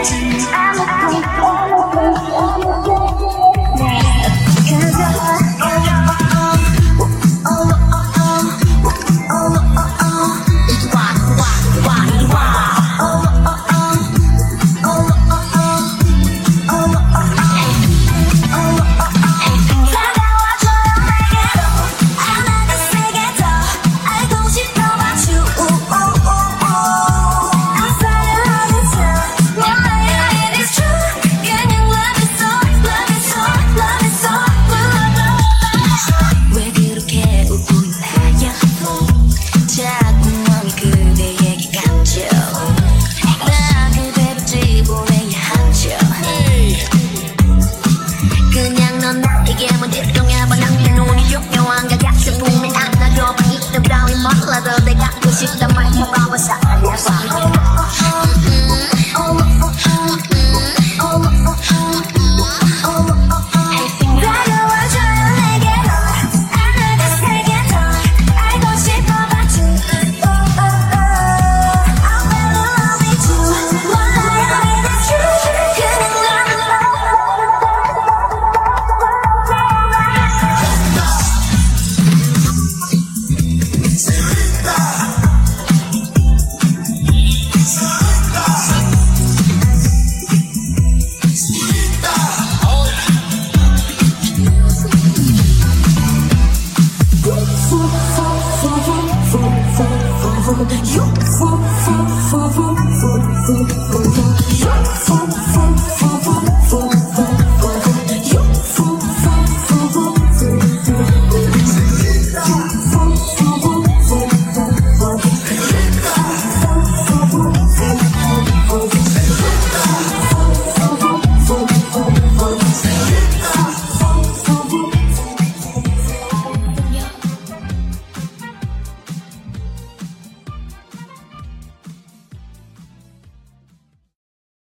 I'm oh